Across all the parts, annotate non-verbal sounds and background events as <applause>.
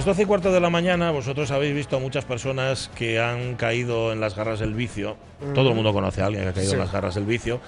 Las 12 y cuarto de la mañana, vosotros habéis visto a muchas personas que han caído en las garras del vicio. Todo el mundo conoce a alguien que ha caído en las garras del vicio.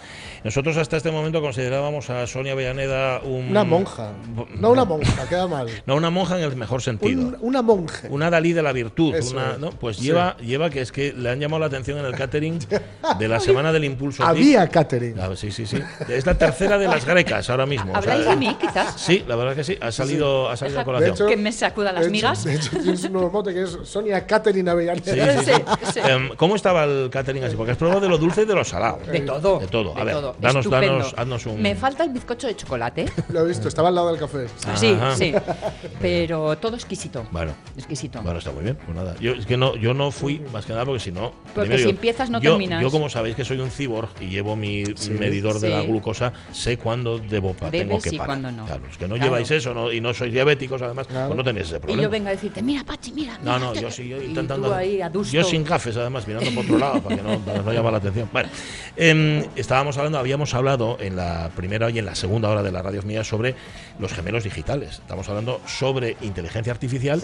Nosotros hasta este momento considerábamos a Sonia Villaneda un... Una monja. No una monja, queda mal. <laughs> No, una monja en el mejor sentido. Un- una monja. Una Dalí de la virtud. Una-. ¿no? Pues Sí. lleva, lleva que es que le han llamado la atención en el catering <laughs> de la Semana del Impulso. Había catering. Ah, sí, sí, sí. Es la tercera de las grecas ahora mismo. o sea, ¿Habláis de mí, quizás? Sí, la verdad que sí. Ha salido, ha salido a De colación. hecho- Que me sacuda las hecho- migas. De hecho, tienes un nuevo mote que es Sonia Catherine Avellaneda. Sí, sí, sí. Sí, sí. Em, ¿Cómo estaba el catering así? Porque has probado de lo dulce y de lo salado. De todo. De todo. A ver, todo. danos, danos, haznos un. Me falta el bizcocho de chocolate. Lo he visto, estaba al lado del café. Sí, Ajá. sí. Pero todo exquisito. Bueno. Exquisito. Bueno, está muy bien. Pues nada. Yo, es que no, yo no fui más que nada porque si no. Porque primero si empiezas no yo, terminas. Yo, como sabéis que soy un cyborg y llevo mi medidor de la glucosa, sé cuándo debo pa- tengo Debes que y parar. cuándo no. Claro, es que no Claro. lleváis eso no- y no sois diabéticos, además, Claro. pues no tenéis ese Y problema. Venga a decirte, mira, Pachi, mira. No, mira, no, yo sí, yo y intentando. tú ahí, adusto. yo sin gafes, además, mirando por otro lado, para que no, para no llamar la atención. Bueno, em, estábamos hablando, habíamos hablado en la primera y en la segunda hora de la radio mía sobre los gemelos digitales. Estamos hablando sobre inteligencia artificial.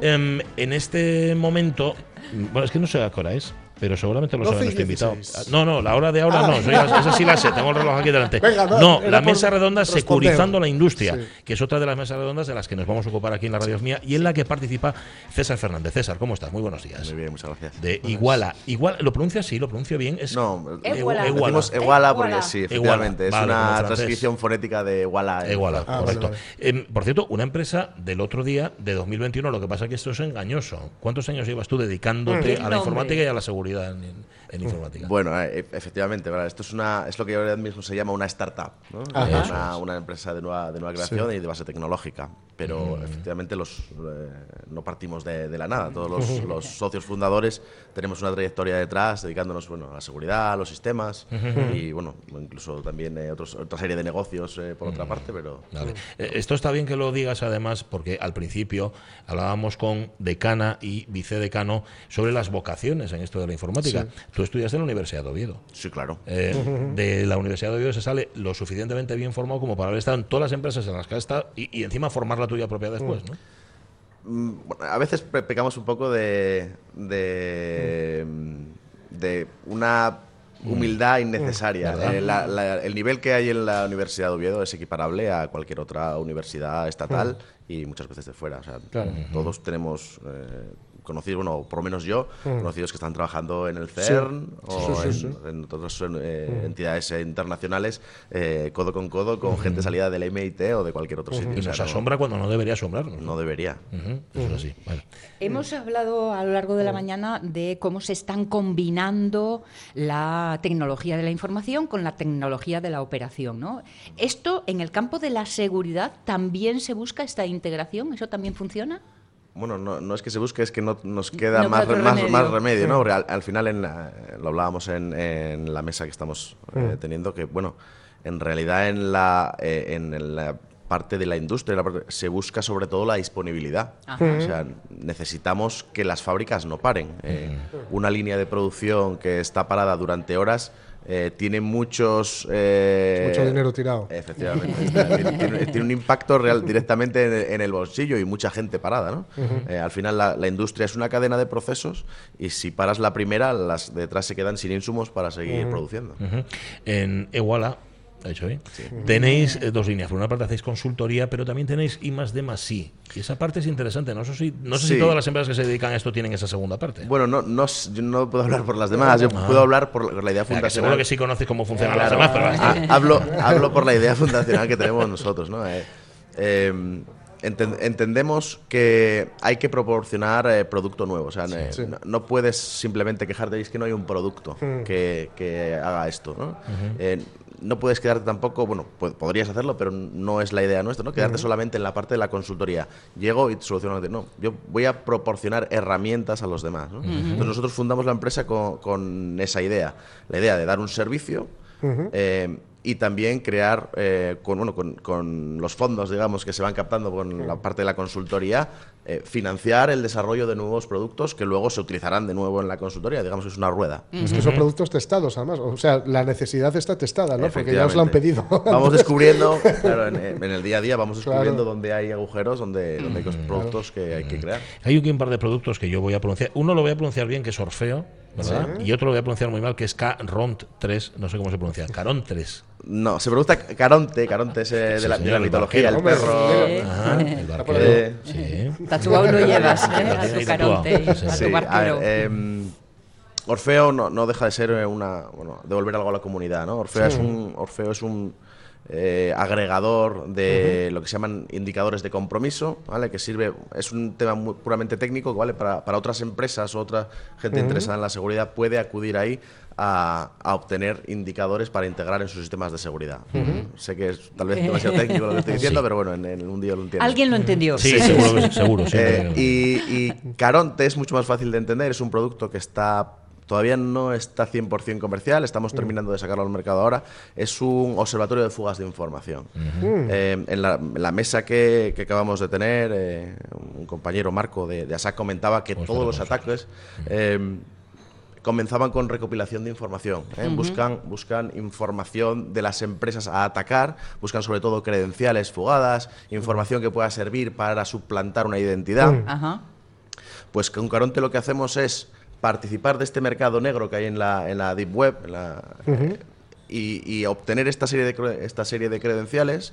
Em, en este momento, bueno, es que no sé a qué hora es. Pero seguramente lo sabe 12 y nuestro invitado. 16. No, no, la hora de ahora Ah. no. soy- esa sí la sé, tengo el reloj aquí delante. <laughs> Venga, no, la mesa redonda responder. securizando la industria, Sí. que es otra de las mesas redondas de las que nos vamos a ocupar aquí en la radio mía y en la que participa César Fernández. César, ¿cómo estás? Muy buenos días. Muy bien, muchas gracias. De Iguala. Igual, ¿Lo pronuncia así? ¿Lo pronuncio bien? Es No, Iguala. decimos Iguala. Iguala porque Iguala. sí, Iguala, efectivamente. Es vale, una transcripción fonética de Iguala. en- Iguala, Ah, correcto. vale, Em, por cierto, una empresa del otro día, de 2021, lo que pasa es que esto es engañoso. ¿Cuántos años llevas tú dedicándote Mm. a la informática y a la seguridad en, en informática? <laughs> Bueno, eh, efectivamente, ¿verdad? esto es una es lo que ahora mismo se llama una startup, ¿no? Ajá. una, una empresa de nueva, de nueva creación y de base tecnológica. Pero efectivamente los eh, no partimos de, de la nada. Todos los, <laughs> los socios fundadores tenemos una trayectoria detrás dedicándonos bueno, a la seguridad, a los sistemas <laughs> y bueno, incluso también eh, otros- otra serie de negocios eh, por otra parte, pero Vale. Esto está bien que lo digas además porque al principio hablábamos con decana y vicedecano sobre las vocaciones en esto de la informática. Tú estudiaste en la Universidad de Oviedo. sí, claro. Eh, De la Universidad de Oviedo se sale lo suficientemente bien formado como para haber estado en todas las empresas en las que has estado y, y encima formar la tuya propia después, ¿no? Mm, a veces pe- pecamos un poco de, de, de una humildad innecesaria. Eh, la- la- el nivel que hay en la Universidad de Oviedo es equiparable a cualquier otra universidad estatal y muchas veces de fuera. O sea, Todos tenemos eh, conocidos, bueno, por lo menos yo, conocidos que están trabajando en el CERN o Sí, sí, en, sí. en otras eh, entidades eh, internacionales, eh, codo con codo, con gente salida del MIT o de cualquier otro sitio. Y O sea, nos no- asombra cuando no debería asombrarnos. no debería. Ujú, Eso es así. Vale. Hemos hablado a lo largo de la mañana de cómo se están combinando la tecnología de la información con la tecnología de la operación. ¿no? Esto, en el campo de la seguridad, también se busca esta integración. ¿Eso también funciona? Bueno, no, no es que se busque, es que no nos queda No más, remedio. más remedio, ¿no? Al, al final, en la- lo hablábamos en, en la mesa que estamos eh, teniendo, que, bueno, en realidad en la, eh, en la parte de la industria la parte- se busca sobre todo la disponibilidad. Ajá. O sea, necesitamos que las fábricas no paren. Eh, Una línea de producción que está parada durante horas eh, tiene muchos... eh, Mucho dinero tirado. Efectivamente. <laughs> Tiene, un impacto real directamente en el, en el bolsillo y mucha gente parada. ¿no? Eh, al final la, la industria es una cadena de procesos y si paras la primera, las de detrás se quedan sin insumos para seguir produciendo. En Iguala Ha dicho bien. Tenéis eh, dos líneas. Por una parte hacéis consultoría, pero también tenéis I más D más sí. Y esa parte es interesante. No sé si, no sé si todas las empresas que se dedican a esto tienen esa segunda parte. Bueno, no, no, yo no puedo hablar por las demás, yo puedo hablar por la- idea O sea, que fundacional. seguro que sí conoces cómo funcionan Claro. las demás, pero Ah, hablo, hablo por la idea fundacional que tenemos nosotros, ¿no? Eh, eh, enten- entendemos que hay que proporcionar eh, producto nuevo. O sea, eh, Sí. no, no puedes simplemente quejarte, es que no hay un producto que, que haga esto, ¿no? Eh, no puedes quedarte tampoco, bueno, po- podrías hacerlo, pero no es la idea nuestra, ¿no? Quedarte solamente en la parte de la consultoría. Llego y te soluciono. No, yo voy a proporcionar herramientas a los demás. ¿no? Entonces nosotros fundamos la empresa con, con esa idea, la idea de dar un servicio eh, y también crear eh, con, bueno, con, con los fondos, digamos, que se van captando con la parte de la consultoría, eh, financiar el desarrollo de nuevos productos que luego se utilizarán de nuevo en la consultoría. Digamos que es una rueda. Es que son productos testados, además. O sea, la necesidad está testada, ¿no? Porque ya os la han pedido. <laughs> Vamos descubriendo, <laughs> claro, en, en el día a día vamos Claro. descubriendo dónde hay agujeros, dónde, dónde hay productos que hay que crear. Hay aquí un par de productos que yo voy a pronunciar. Uno lo voy a pronunciar bien, que es Orfeo, ¿verdad? Y otro lo voy a pronunciar muy mal, que es Caront 3. No sé cómo se pronuncia. Caront 3. No, se pregunta Caronte, Caronte es eh, de, Sí, la, de la el mitología, el barquero. perro. Hombre, Ajá, el barquero. Sí. Tatuado lo llevas, ¿eh? A tu caronte a Sí, tu Sí, a barquero. ver, em, Orfeo no, no deja de ser una. Bueno, devolver algo a la comunidad, ¿no? Orfeo es un. Orfeo es un eh, agregador de lo que se llaman indicadores de compromiso, ¿vale? Que sirve. Es un tema muy puramente técnico, ¿vale? Para, para otras empresas o otra gente interesada en la seguridad puede acudir ahí a, a obtener indicadores para integrar en sus sistemas de seguridad. Sé que es tal vez demasiado técnico lo que estoy diciendo, pero bueno, en, en un día lo entiendo. Alguien lo entendió. Sí, seguro, seguro. sí, Eh, y Caronte es mucho más fácil de entender, es un producto que está todavía no está 100% comercial, estamos terminando de sacarlo al mercado ahora, es un observatorio de fugas de información. Eh, en, la, en la mesa que, que acabamos de tener, eh, un compañero Marco de, de ASAC comentaba que todos los ataques... eh, comenzaban con recopilación de información. ¿eh? buscan, buscan información de las empresas a atacar, buscan sobre todo credenciales fugadas, información que pueda servir para suplantar una identidad. Ajá. Pues con Caronte lo que hacemos es participar de este mercado negro que hay en la, en la Deep Web en la- eh, y, y obtener esta serie de, esta serie de credenciales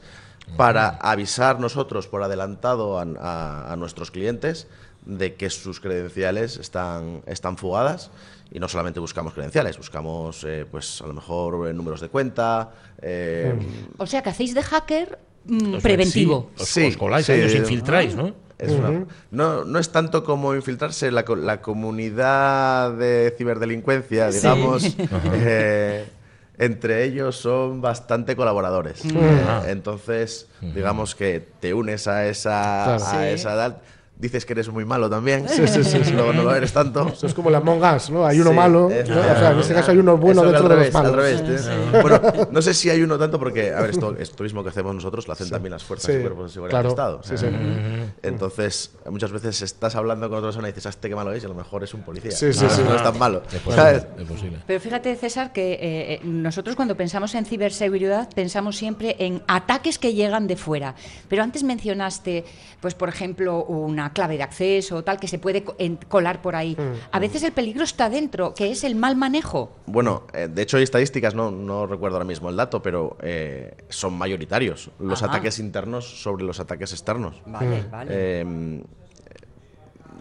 para avisar nosotros por adelantado a, a- a nuestros clientes de que sus credenciales están, están fugadas. Y no solamente buscamos credenciales, buscamos eh, pues a lo mejor eh, números de cuenta, eh, O sea que hacéis de hacker mm, preventivo. sí, os, Sí, os coláis sí, ahí, os infiltráis, ¿no? Es una- no, no es tanto como infiltrarse la, co- la comunidad de ciberdelincuencia, digamos. <laughs> eh, entre ellos son bastante colaboradores. Eh, entonces, digamos que te unes a esa, Claro. a Sí. esa edad. Dices que eres muy malo también. Luego no lo eres tanto. Eso es como la Among Us, ¿no? Hay uno Sí, malo. es ¿no? O sea, en este caso hay uno bueno Eso dentro al de los revés, malos. al revés, ¿eh? Bueno, no sé si hay uno tanto porque, a ver, esto, esto mismo que hacemos nosotros lo hacen también las fuerzas Sí, y cuerpos de seguridad claro. del Estado. Sí, sí. Entonces, muchas veces estás hablando con otra persona y dices, "Ah, este qué malo es, y a lo mejor es un policía. Sí, sí, no, sí. no es tan malo. Es posible, ¿sabes? es posible. Pero fíjate, César, que eh, eh, nosotros cuando pensamos en ciberseguridad pensamos siempre en ataques que llegan de fuera. Pero antes mencionaste, pues por ejemplo, una clave de acceso o tal que se puede colar por ahí. A veces el peligro está dentro, que es el mal manejo. Bueno, eh, de hecho hay estadísticas, no, no recuerdo ahora mismo el dato, pero eh, son mayoritarios los Ajá. ataques internos sobre los ataques externos. Vale, vale. Eh,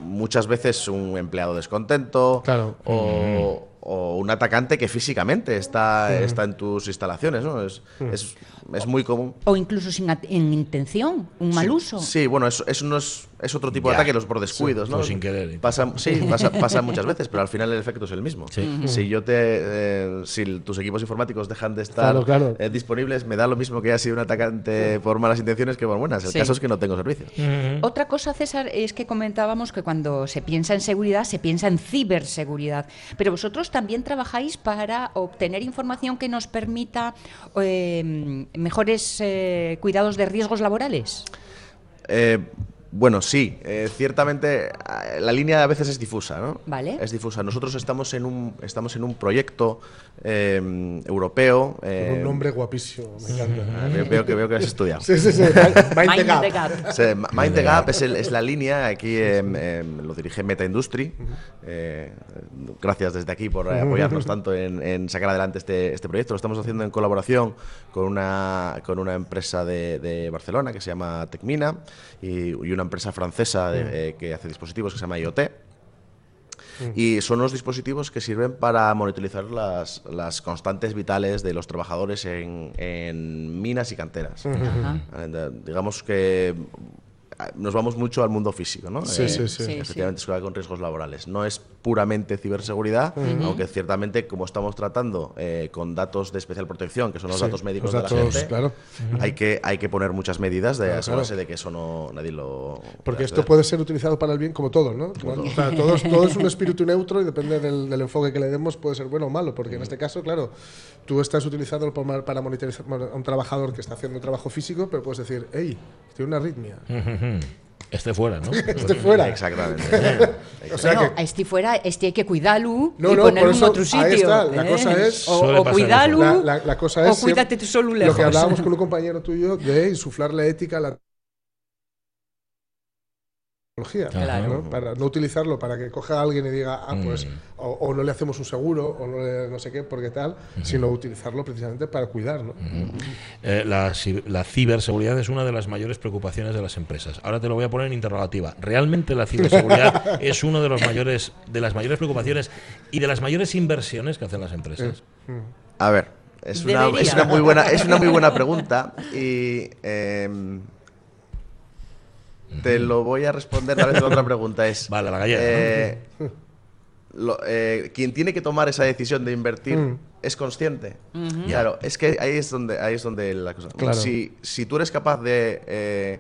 muchas veces un empleado descontento Claro. o, o un atacante que físicamente está, está en tus instalaciones. ¿no? Es, es, es muy común. o incluso sin en intención, un mal Sí, uso. Sí, bueno, eso, eso no es, es otro tipo de ataque, los por descuidos, ¿no? o sin querer. Pasa, sí, pasa, <laughs> pasa muchas veces, pero al final el efecto es el mismo. Sí. Si yo te, eh, si tus equipos informáticos dejan de estar Claro, claro. eh, disponibles, me da lo mismo que haya sido un atacante por malas intenciones que por buenas. El Sí. caso es que no tengo servicios. Otra cosa, César, es que comentábamos que cuando se piensa en seguridad, se piensa en ciberseguridad. Pero vosotros también trabajáis para obtener información que nos permita eh, mejores eh, cuidados de riesgos laborales. Eh, Bueno, sí, eh, ciertamente eh, la línea a veces es difusa, ¿no? Vale. Es difusa. Nosotros estamos en un, estamos en un proyecto eh, europeo. eh, Con un nombre guapísimo, me encanta. ah, veo, que, veo que has estudiado. Sí, sí, sí. Mind the Mind gap. the gap. Sí, Ma- Mind the Gap es, el- es la línea, aquí em, em, lo dirige Meta Industry. Eh, gracias desde aquí por apoyarnos tanto en, en sacar adelante este, este proyecto. Lo estamos haciendo en colaboración con una, con una empresa de, de Barcelona que se llama Tecmina y, y una empresa francesa de- eh, que hace dispositivos que se llama IoT. Y son los dispositivos que sirven para monitorizar las, las constantes vitales de los trabajadores en, en minas y canteras. Ajá. Eh, Digamos que ah, nos vamos mucho al mundo físico, ¿no? Sí, sí, sí. Sí, Efectivamente, con riesgos laborales. No es puramente ciberseguridad, aunque ciertamente, como estamos tratando eh, con datos de especial protección, que son los Sí, datos médicos los de datos, la gente, claro. hay, que, hay que poner muchas medidas de Claro, asegurarse claro. de que eso no nadie lo. Porque esto puede ser utilizado para el bien como todo, ¿no? O sea, todo, es, <laughs> todo es un espíritu neutro y depende del, del enfoque que le demos, puede ser bueno o malo. Porque en este caso, claro, tú estás utilizando para, para monitorizar a un trabajador que está haciendo un trabajo físico, pero puedes decir, hey, tiene una arritmia. Este fuera, ¿no? <laughs> Este fuera. Exactamente. <laughs> O sea bueno, que- este fuera, este hay que cuidarlo No, y no, ponerlo en otro sitio. ahí está, la ¿eh? cosa es- O, o cuidarlo, la, la- la cosa o cuídate tú solo lo lejos. que hablábamos con un <laughs> compañero tuyo de insuflarle ética a la Claro. ¿no? para no utilizarlo para que coja a alguien y diga ah pues o, o no le hacemos un seguro o no, le- no sé qué porque tal sino utilizarlo precisamente para cuidar ¿no? Eh, la, la ciberseguridad es una de las mayores preocupaciones de las empresas. Ahora te lo voy a poner en interrogativa. ¿Realmente la ciberseguridad <laughs> es uno de los mayores de las mayores preocupaciones y de las mayores inversiones que hacen las empresas? A ver, es una, es una muy buena, es una muy buena pregunta y em, te lo voy a responder tal vez con otra pregunta. Es, <laughs> Vale, la gallega, eh, lo- eh, quien tiene que tomar esa decisión de invertir Mm. es consciente. Claro, es que ahí es donde, ahí es donde la cosa. Claro. Si, si tú eres capaz de eh,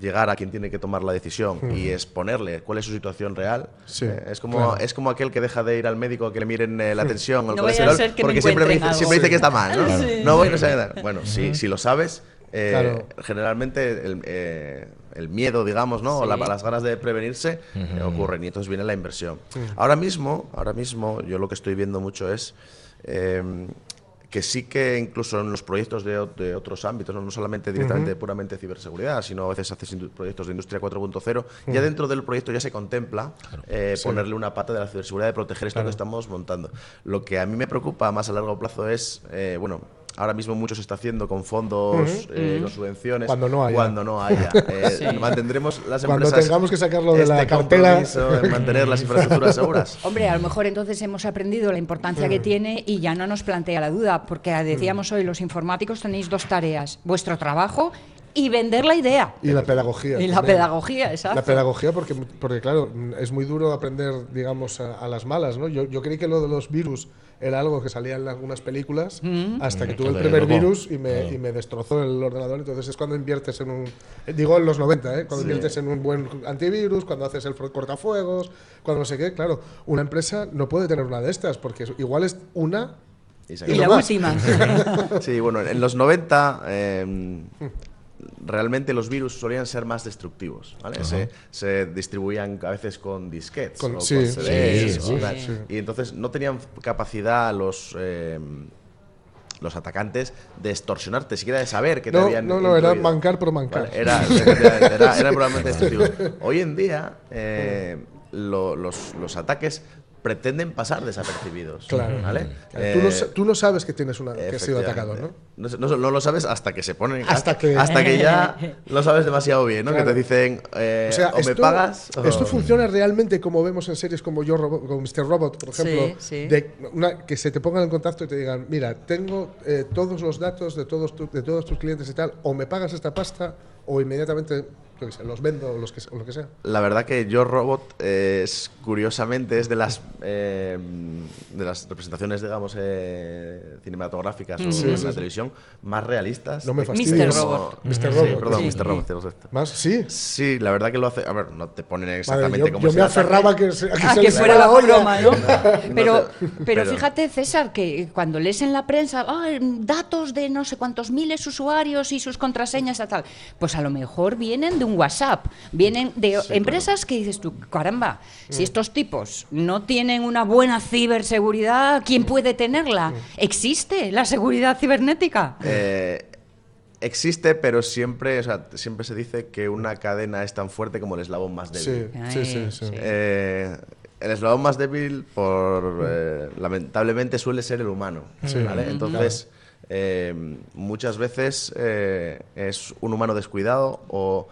llegar a quien tiene que tomar la decisión y exponerle cuál es su situación real, Sí, eh, es, como, claro. es como aquel que deja de ir al médico a que le miren eh, la tensión o el No vaya a colesterol porque siempre, dice, siempre dice que está mal. ¿no? Sí. No voy, no sé nada. Bueno, si, si lo sabes, eh, Claro. generalmente el, eh, el miedo, digamos, ¿no? O la- las ganas de prevenirse eh, ocurren y entonces viene la inversión. Ahora mismo, ahora mismo, yo lo que estoy viendo mucho es eh, que sí que incluso en los proyectos de, otros ámbitos, no, No solamente directamente puramente ciberseguridad, sino a veces haces proyectos de industria 4.0, ya dentro del proyecto ya se contempla eh, ponerle una pata de la ciberseguridad, de proteger esto que estamos montando. Lo que a mí me preocupa más a largo plazo es, eh, bueno, ahora mismo mucho se está haciendo con fondos, eh, con subvenciones. Cuando no haya. Cuando no haya. <laughs> Eh, Mantendremos las Cuando empresas tengamos que sacarlo de la este compromiso de mantener las <laughs> infraestructuras seguras. Hombre, a lo mejor entonces hemos aprendido la importancia que tiene y ya no nos plantea la duda, porque decíamos hoy, los informáticos tenéis dos tareas, vuestro trabajo y vender la idea. y la pedagogía Y la también. pedagogía, exacto. La pedagogía, porque, porque claro, es muy duro aprender, digamos, a, a las malas, ¿no? Yo, yo creí que lo de los virus era algo que salía en algunas películas, hasta que Mm, tuve el primer virus y me, y me destrozó el ordenador. Entonces es cuando inviertes en un. Digo en los 90, ¿eh? Cuando inviertes en un buen antivirus, cuando haces el cortafuegos, cuando no sé qué. Claro, una empresa no puede tener una de estas, porque igual es una. Y y <laughs> la más. última. Sí, bueno, en los 90 eh, realmente los virus solían ser más destructivos, ¿vale? Se, se distribuían a veces con disquetes Con- o sí, con CDs, sí, o sí, tal. sí. Y entonces no tenían capacidad los... eh, los atacantes de extorsionarte, siquiera de saber que te No, habían. no, no, era mancar por mancar. Vale, era, efectivamente, era, era <laughs> probablemente destructivo. Hoy en día, eh, lo- los, los ataques pretenden pasar desapercibidos. Claro. ¿vale? Claro, tú, no, Eh, tú no sabes que, tienes una, que has sido atacado, ¿no? no, lo sabes hasta que se ponen. Hasta que- hasta que ya lo sabes demasiado bien, ¿no? Claro. Que te dicen, eh, O sea, o me esto, pagas. o- esto funciona realmente como vemos en series como Yo Robot, como Mr. Robot, por ejemplo, Sí, sí. de una- que se te pongan en contacto y te digan, mira, tengo eh, todos los datos de todos, tu- de todos tus clientes y tal, o me pagas esta pasta o inmediatamente yo sé, los vendo o, los que, o lo que sea. La verdad que Yo Robot es, curiosamente, es de las, eh, de las representaciones, digamos, eh, cinematográficas o Sí, en sí, la sí. televisión más realistas. No me fastidies. Mr. Robot. Mr. Sí, Robot. perdón, Sí. Mr. Robot. ¿Más? Sí. Sí, la verdad que lo hace. A ver, no te ponen Vale, exactamente yo como yo me aferraba a que, se- a que Ah, se que fuera la olla. broma, ¿no? <laughs> Pero, te- pero pero- fíjate, César, que cuando lees en la prensa "Ah, datos de no sé cuántos miles usuarios y sus contraseñas y tal, pues a lo mejor vienen de un un WhatsApp. Vienen de empresas que dices tú, caramba, si estos tipos no tienen una buena ciberseguridad, ¿quién puede tenerla? ¿Existe la seguridad cibernética? Eh, existe, pero siempre, o sea, siempre se dice que una cadena es tan fuerte como el eslabón más débil. Sí, sí, sí. Ay, sí. sí. Eh, el eslabón más débil, por eh, lamentablemente, suele ser el humano. ¿vale? Entonces, eh, muchas veces eh, es un humano descuidado o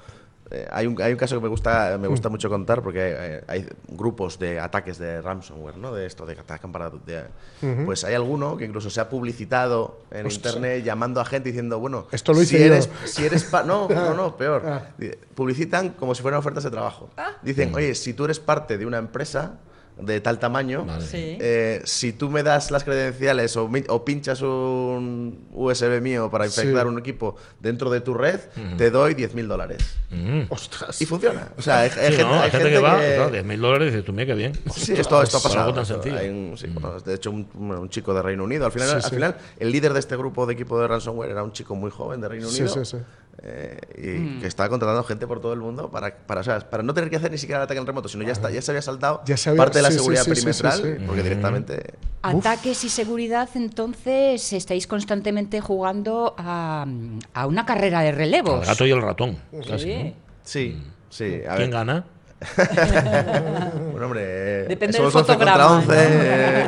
eh, hay, un, hay un caso que me gusta, me gusta mucho contar porque eh, hay grupos de ataques de ransomware, ¿no? De esto, de que atacan para... de- Pues hay alguno que incluso se ha publicitado en internet llamando a gente diciendo, bueno, Esto lo hice si yo. eres, si eres pa- no, <laughs> no, no, peor. Ah. Publicitan como si fueran ofertas de trabajo. Dicen, oye, si tú eres parte de una empresa de tal tamaño, Vale. Sí. eh, si tú me das las credenciales o, mi- o pinchas un USB mío para Sí. infectar un equipo dentro de tu red, te doy 10.000 dólares. Mm. Ostras. Y funciona. O sea, hay, hay Sí, gente, ¿no? hay gente que gente va, que- claro, 10.000 dólares y dices, tú, mira qué bien. Sí, esto, esto ha pasado. algo tan sencillo. Hay un- sí, bueno, de hecho, un, un chico de Reino Unido. Al final, Sí, al sí. final, el líder de este grupo de equipo de ransomware era un chico muy joven de Reino Sí, Unido. sí, sí. Eh, y que estaba contratando gente por todo el mundo para, para, o sea, para no tener que hacer ni siquiera el ataque en remoto, sino ya, está, ya se había saltado Ya se había- parte de la sí, seguridad sí, sí, sí, perimetral, sí. porque directamente. Ataques y seguridad, entonces estáis constantemente jugando a, a una carrera de El relevos. gato y el ratón. casi, Sí. ¿no? Sí, sí. A ¿Quién ver, gana? <laughs> bueno, hombre, Depende somos del 11 contra fotograma, 11. eh,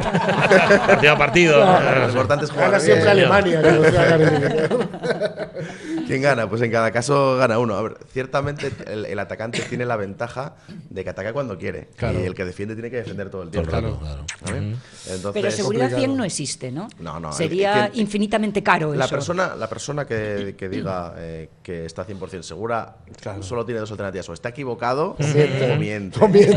Partido a partido. lo importante es jugar Gana siempre Alemania. que. <laughs> ¿Quién gana? Pues en cada caso gana uno. A ver, ciertamente el, el atacante tiene la ventaja de que ataca cuando quiere. Claro. Y el que defiende tiene que defender todo el el tiempo. claro. ¿Vale? Entonces, Pero seguridad complicado. 100 no existe, ¿no? No, no, el- Sería el que- infinitamente caro la eso. persona, la persona que, que diga eh, que está 100% segura solo tiene dos alternativas. O está equivocado o miente. O miente.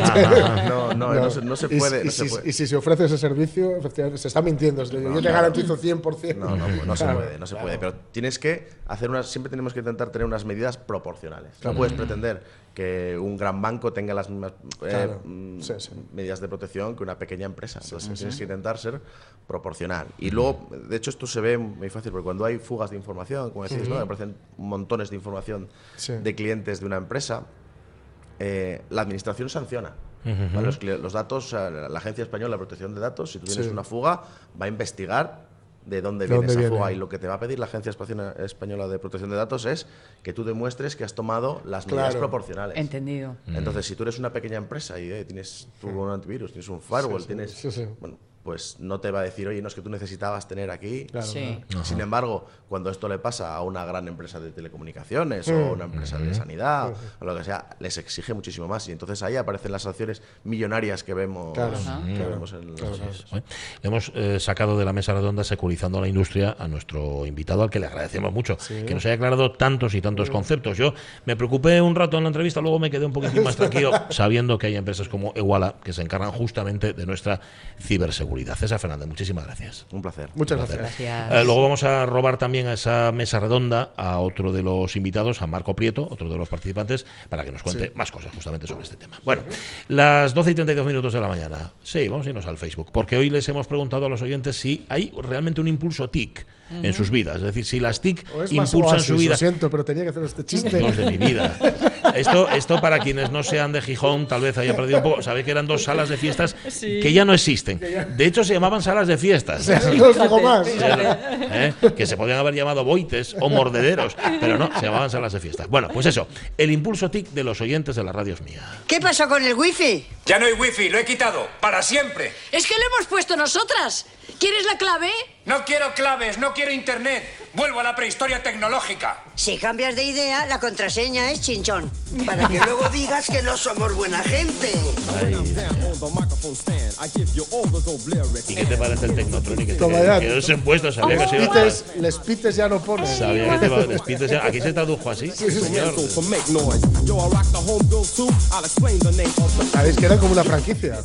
No, no, no, se, no se puede. Y, no se si, puede. y si se ofrece ese servicio, efectivamente, se está mintiendo. Es decir, yo te claro. garantizo 100%. No, no, no se Claro, puede, no se claro. puede. Pero tienes que hacer unas. Siempre tenemos que intentar tener unas medidas proporcionales. No puedes pretender que un gran banco tenga las mismas eh, Claro. mm, Sí, sí. medidas de protección que una pequeña empresa. Entonces tienes que intentar ser proporcional. Y luego, de hecho, esto se ve muy fácil, porque cuando hay fugas de información, como decís, ¿no? aparecen montones de información Sí. de clientes de una empresa, eh, la administración sanciona. ¿vale? los, cli- los datos, sea, la la Agencia Española de Protección de Datos, si tú tienes Sí. una fuga, va a investigar de dónde ¿De viene esa viene? fuga. Y lo que te va a pedir la Agencia Espacial- Española de Protección de Datos es que tú demuestres que has tomado las medidas Claro. proporcionales. Entendido. Entonces, si tú eres una pequeña empresa y eh, tienes tú un antivirus, tienes un firewall, sí, tienes. sí, sí. Bueno, pues no te va a decir, oye, no es que tú necesitabas tener aquí. Claro, Sí. Sin embargo, cuando esto le pasa a una gran empresa de telecomunicaciones Mm. o una empresa de sanidad o lo que sea, les exige muchísimo más. Y entonces ahí aparecen las sanciones millonarias que vemos, Claro. que Claro. vemos en los- ¿eh? Hemos eh, sacado de la mesa redonda securizando la industria a nuestro invitado, al que le agradecemos mucho, que nos haya aclarado tantos y tantos conceptos. Yo me preocupé un rato en la entrevista, luego me quedé un poquitín más tranquilo, <laughs> sabiendo que hay empresas como Iguala que se encargan justamente de nuestra ciberseguridad. César Fernández, muchísimas gracias. Un placer. Muchas gracias. Gracias. Eh, luego vamos a robar también a esa mesa redonda a otro de los invitados, a Marco Prieto, otro de los participantes, para que nos cuente más cosas justamente sobre este tema. Bueno, las 12 y 32 minutos de la mañana. Sí, vamos a irnos al Facebook, porque hoy les hemos preguntado a los oyentes si hay realmente un impulso TIC en sus vidas. Es decir, si las TIC O impulsan oasis, su vida. Lo siento, pero tenía que hacer este chiste. Dios de mi vida. <laughs> Esto, esto para quienes no sean de Gijón, tal vez haya perdido un poco. Sabéis que eran dos salas de fiestas que ya no existen. De hecho, se llamaban salas de fiestas. no os digo más. ¿eh? que se podían haber llamado boites o mordederos, pero no, se llamaban salas de fiestas. Bueno, pues eso, el impulso TIC de los oyentes de la radio es mía. ¿Qué pasó con el wifi? Ya no hay wifi, lo he quitado. Para siempre. Es que lo hemos puesto nosotras. ¿Quieres la clave? No quiero claves, no quiero internet. Vuelvo a la prehistoria tecnológica. Si cambias de idea, la contraseña es chinchón. Para que <laughs> luego digas que no somos buena gente. ¿Y qué te parece el Technotronic? Que, Toma ya. que os he puesto, sabía que se iba Pites, les pites ya no ponen. Sabía que te iba les pites ya- Aquí se tradujo así. señor. Sabéis que eran como una franquicia.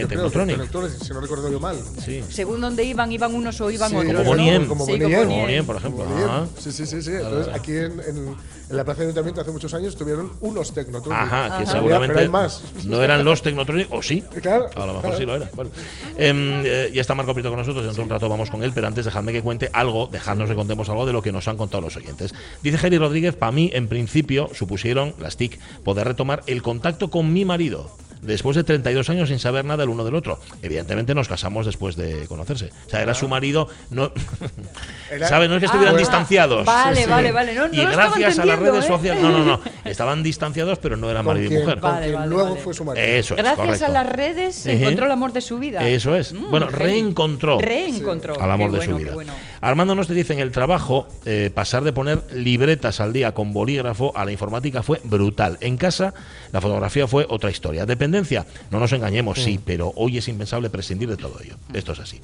¿El qué? Yo creo, ¿Technotronic? Technotronic, si no recuerdo yo mal. Sí. Según donde iban, iban unos o iban Sí, otros. Como ¿no? Bonnie M. Como Sí, Bonnie como M. Bonnie Como M. bien, por ejemplo. Ajá. Sí, sí, sí, sí. Entonces, aquí en, en- en la plaza de ayuntamiento hace muchos años tuvieron unos Technotronic. Ajá, que Ajá. seguramente Pero hay más. no eran los Technotronic, o sí. Claro. A lo mejor sí lo era. Bueno. <laughs> Em, eh, ya está Marco Prieto con nosotros, dentro de un rato vamos con él, pero antes dejadme que cuente algo, dejadnos que contemos algo de lo que nos han contado los oyentes. Dice Jerry Rodríguez, para mí, en principio, supusieron, las TIC, poder retomar el contacto con mi marido. Después de 32 años sin saber nada el uno del otro. Evidentemente nos casamos después de conocerse. O sea, era su marido, no. ¿Sabes? No es que estuvieran Ah, distanciados. Vale, Sí, sí. vale, vale. No, no y gracias a las redes ¿eh? sociales. No, no, no. <laughs> Estaban distanciados, pero no eran marido y mujer. Vale, luego vale. fue su marido. Eso es. Gracias correcto. a las redes se encontró el amor de su vida. Eso es. Mm, bueno, reencontró. Reencontró. Al amor Qué de su bueno, vida. bueno. Armando nos te dice en el trabajo, eh, pasar de poner libretas al día con bolígrafo a la informática fue brutal. En casa, la fotografía fue otra historia. Dependencia, no nos engañemos, sí, pero hoy es impensable prescindir de todo ello. Esto es así.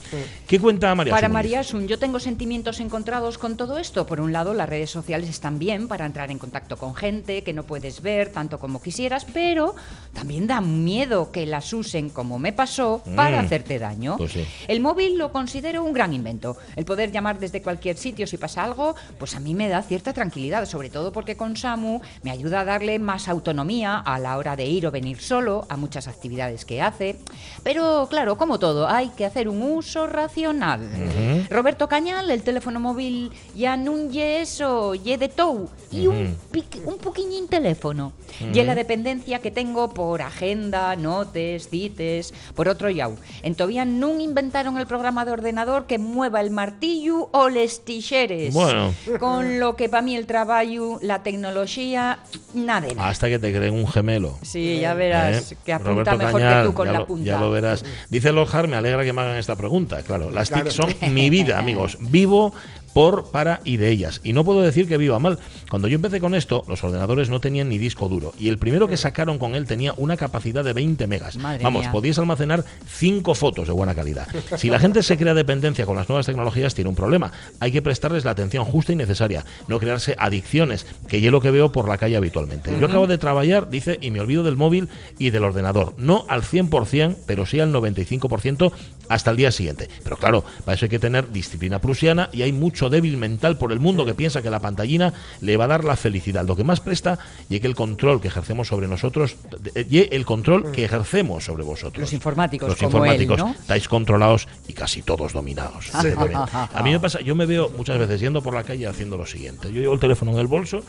¿Qué cuenta María Para Jesús María? Asun, yo tengo sentimientos encontrados con todo esto. Por un lado, las redes sociales están bien para entrar en contacto con gente que no puedes ver tanto como quisieras, pero también da miedo que las usen, como me pasó, para Mm. hacerte daño. Pues sí. El móvil lo considero un gran invento. El poder llamar desde cualquier sitio si pasa algo, pues a mí me da cierta tranquilidad, sobre todo porque con Samu me ayuda a darle más autonomía a la hora de ir o venir solo a muchas actividades que hace. Pero claro, como todo, hay que hacer un uso racional. Roberto Cañal, el teléfono móvil ya nun lle eso, lle de tou y un, un poquillín teléfono. Y la dependencia que tengo por agenda, notes, cites, por otro yau. En todavía nun inventaron el programa de ordenador que mueva el martillo o les tixeres. Bueno. Con lo que para mí el trabajo, la tecnología, nada. Hasta que te creen un gemelo. Sí, ya verás ¿Eh? Que apunta Roberto mejor Cañal, que tú con ya la lo, punta. Ya lo verás. Dice Lojar, me alegra que me hagan esta pregunta. Claro, las TIC Claro. son mi <laughs> vida, amigos. Vivo por, para y de ellas. Y no puedo decir que viva mal. Cuando yo empecé con esto, los ordenadores no tenían ni disco duro. Y el primero que sacaron con él tenía una capacidad de 20 megas. Madre Vamos, mía. podías almacenar 5 fotos de buena calidad. Si la gente se crea dependencia con las nuevas tecnologías, tiene un problema. Hay que prestarles la atención justa y necesaria. No crearse adicciones, que yo lo que veo por la calle habitualmente. Yo acabo de trabajar, dice, y me olvido del móvil y del ordenador. No al 100%, pero sí al 95% hasta el día siguiente. Pero claro, para eso hay que tener disciplina prusiana y hay mucho débil mental por el mundo que piensa que la pantallina le va a dar la felicidad. Lo que más presta y que el control que ejercemos sobre nosotros, y el control que ejercemos sobre vosotros. Los informáticos, Los como él, informáticos ¿no? estáis controlados y casi todos dominados. <laughs> A mí me pasa, yo me veo muchas veces yendo por la calle haciendo lo siguiente. Yo llevo el teléfono en el bolso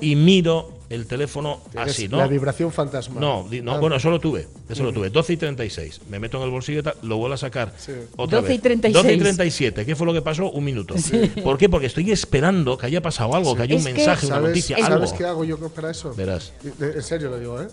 y miro el teléfono así, ¿no? La vibración fantasma. No, di- no, Ah, bueno, eso lo tuve, eso lo tuve. 12 y 36. Me meto en el bolsillo y tal, lo vuelvo a sacar. Sí. Otra 12 y vez. 36. 12 y 37. ¿Qué fue lo que pasó? Un minuto. ¿Por qué? Porque estoy esperando que haya pasado algo, que haya un Es mensaje, una ¿Sabes, noticia, ¿sabes algo. qué hago yo para eso? Verás. En serio lo digo, ¿eh?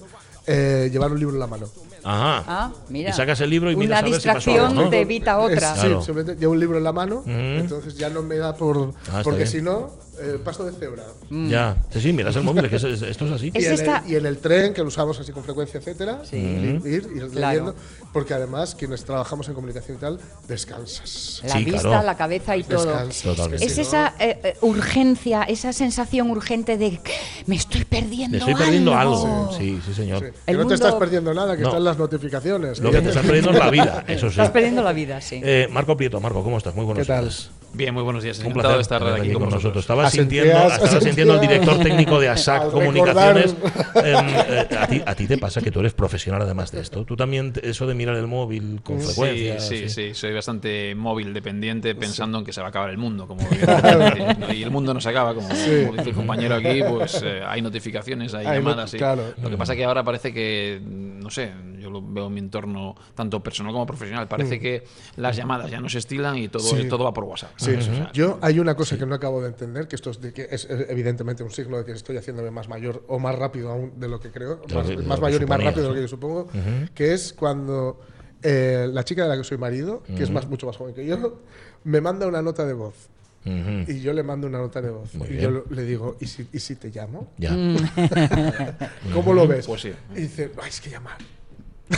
Eh, llevar un libro en la mano. Ajá. Ah, mira. Y sacas el libro y Una miras a ver si pasó distracción algo, ¿no? te evita otra. Es- Claro. Sí, simplemente llevo un libro en la mano, entonces ya no me da por. Ah, porque si no, eh, paso de cebra. Ya. Sí, sí, miras el móvil, es que es- es- esto es así. Es y, en esta- el, y en el tren, que lo usamos así con frecuencia, etcétera, ir, ir, ir Claro. leyendo, porque además quienes trabajamos en comunicación y tal, descansas. La Sí, vista, claro. la cabeza y todo. Descansas. Totalmente. Es esa eh, eh, urgencia, esa sensación urgente de me estoy perdiendo Me estoy perdiendo algo. algo. Sí, sí, señor. Sí. El Que no te estás mundo- perdiendo nada, que No. están las notificaciones. Lo que te estás perdiendo es la vida, eso sí. Estás perdiendo la vida, sí. Eh, Marco Prieto, Marco, ¿cómo estás? Muy buenos ¿Qué tal? días. Bien, muy buenos días. Un placer de estar tenerte aquí con vosotros. Estaba Asentías- sintiendo, estaba sintiendo el asentías- director <laughs> técnico de ASAC Al Comunicaciones. Em, eh, a, ti, a ti te pasa que tú eres profesional además de esto. Tú también, eso de mirar el móvil con frecuencia. Sí, sí, sí, soy bastante móvil dependiente pensando en que se va a acabar el mundo. Como <laughs> y el mundo no se acaba, como, Sí. como dice el compañero aquí, pues eh, hay notificaciones, hay, llamadas. claro. Lo que pasa que ahora parece que, no sé, yo lo veo en mi entorno tanto personal como profesional, parece que las llamadas ya no se estilan y todo, Sí. todo va por WhatsApp. Sí, O sea, yo hay una cosa que no acabo de entender, que esto es, de que es evidentemente un signo de que estoy haciéndome más mayor o más rápido aún de lo que creo, lo más, lo mayor y más rápido de lo que yo supongo, que es cuando eh, la chica de la que soy marido, que es más, mucho más joven que yo, me manda una nota de voz. Y yo le mando una nota de voz. Muy y bien. yo le digo, ¿y si, ¿y si te llamo? Ya. <laughs> ¿Cómo lo ves? Pues sí. Y dice, "Ay, es que llamar.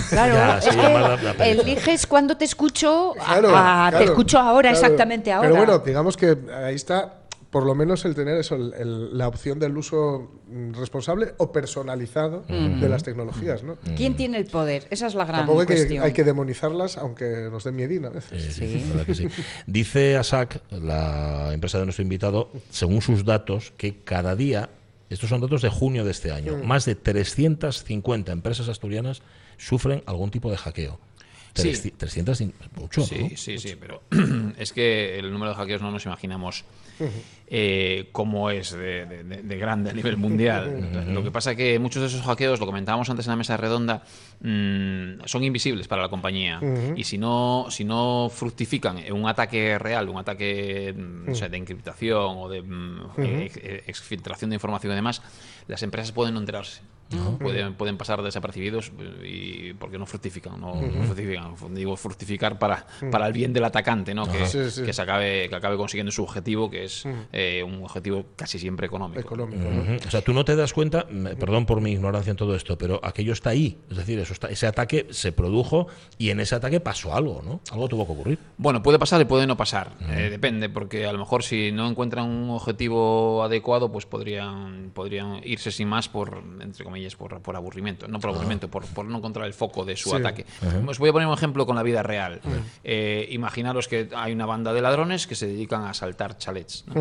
Claro, Ya, es que la- la eliges cuando te escucho, a- Claro, a- te claro, escucho ahora, claro. exactamente ahora. Pero bueno, digamos que ahí está por lo menos el tener eso, el- el- la opción del uso mm, responsable o personalizado de las tecnologías, ¿no? ¿Quién tiene el poder? Esa es la gran Tampoco hay que, cuestión. hay que demonizarlas, aunque nos den miedina a veces. Eh, Sí. que sí. Dice ASAC, la empresa de nuestro invitado, según sus datos, que cada día, estos son datos de junio de este año, Mm. más de 350 empresas asturianas sufren algún tipo de hackeo. Sí. Treci- 300, mucho, ¿no? Sí, sí, sí, pero <clears throat> es que el número de hackeos no nos imaginamos eh, cómo es de, de- de- de grande a nivel mundial. Lo que pasa es que muchos de esos hackeos, lo comentábamos antes en la mesa redonda, mm, son invisibles para la compañía. Y si no, si no fructifican en un ataque real, un ataque mm, de encriptación o de ex- exfiltración de información y demás, las empresas pueden no enterarse. ¿No? Pueden, pueden pasar desapercibidos eh, y porque no fructifican, no, no fructifican. Digo, fructificar para, para el bien del atacante, ¿no? Que, Sí, sí. que se acabe, que acabe consiguiendo su objetivo, que es eh, un objetivo casi siempre económico. Económico. ¿no? O sea, tú no te das cuenta, me- perdón por mi ignorancia en todo esto, pero aquello está ahí. Es decir, eso está, ese ataque se produjo y en ese ataque pasó algo, ¿no? Algo tuvo que ocurrir. Bueno, puede pasar y puede no pasar. Eh, depende, porque a lo mejor si no encuentran un objetivo adecuado, pues podrían, podrían irse sin más por, entre comillas, por, por aburrimiento. No por aburrimiento, por, por no encontrar el foco de su Sí. ataque. Os voy a poner un ejemplo con la vida real. Eh, imaginaros que hay una banda de ladrones que se dedican a asaltar chalets. ¿no?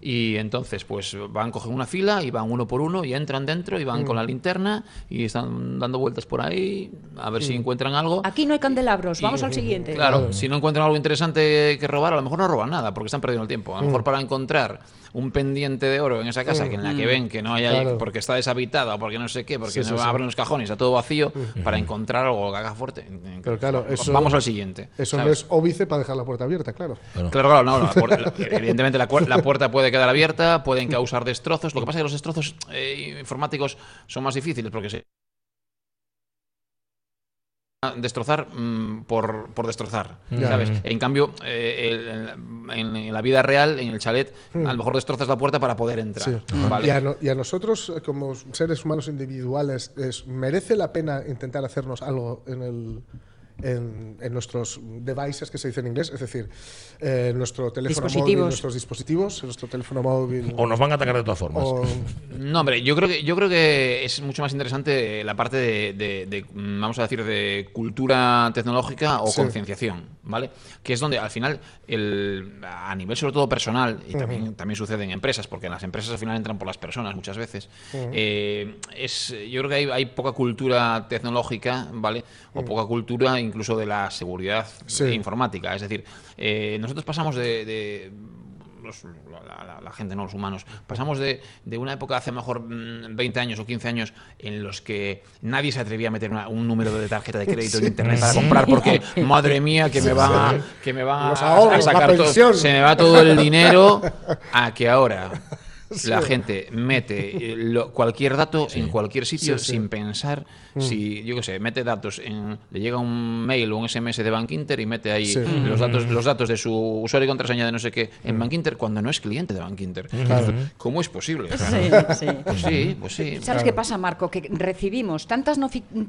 Y entonces, pues van, cogen una fila y van uno por uno y entran dentro y van con la linterna y están dando vueltas por ahí a ver si encuentran algo. Aquí no hay candelabros, vamos al siguiente. Claro, si no encuentran algo interesante que robar, a lo mejor no roban nada, porque están perdiendo el tiempo. A lo mejor para encontrar un pendiente de oro en esa casa que en la que ven que no hay ahí, Claro. porque está deshabitada o porque no sé qué, porque Sí, no sí, sí. abren los cajones, está todo vacío, para encontrar algo que haga fuerte. Pero claro, eso- Vamos al siguiente. Eso no es óbice para dejar la puerta abierta, claro. Claro, claro, no, la puer- <laughs> la- evidentemente la, la puerta puede quedar abierta, pueden causar destrozos. Lo que pasa es que los destrozos eh, informáticos son más difíciles porque se destrozar mm, por, por destrozar. ¿sabes? En cambio, eh, el- en, en la vida real, en el chalet, a lo mejor destrozas la puerta para poder entrar. Sí. ¿vale? Y, a no- y a nosotros, eh, como seres humanos individuales, es- ¿merece la pena intentar hacernos algo en, el, en, en nuestros devices, que se dice en inglés? Es decir, eh, nuestro teléfono móvil, Dispositivos. nuestros dispositivos, nuestro teléfono móvil. O nos van a atacar de todas formas. o- No, hombre, yo creo que yo creo que es mucho más interesante la parte de, de- de, vamos a decir, de cultura tecnológica o Sí. concienciación, ¿vale? Que es donde al final, el, a nivel sobre todo personal, y también, también sucede en empresas, porque en las empresas al final entran por las personas muchas veces, eh, es, yo creo que hay, hay poca cultura tecnológica, ¿vale? O poca cultura incluso de la seguridad Sí. informática. Es decir, eh, nosotros pasamos de- de los- la, la- la gente, no los humanos, pasamos de, de una época hace mejor mm, 20 años o 15 años en los que nadie se atrevía a meter una- un número de tarjeta de crédito en internet para comprar porque <laughs> madre mía que me van a, que me van a, sacar todo, se me va todo el dinero <laughs> a que ahora <laughs> la gente mete eh, lo- cualquier dato en cualquier sitio Sí, sí. sin pensar si yo qué sé mete datos en le llega un mail o un SMS de Bank Inter y mete ahí Sí. los datos los datos de su usuario y contraseña de no sé qué en Bank Inter cuando no es cliente de Bank Inter ¿cómo es posible? Sí, sí. Pues sí, pues sí. ¿Sabes qué pasa, Marco? Que recibimos tantas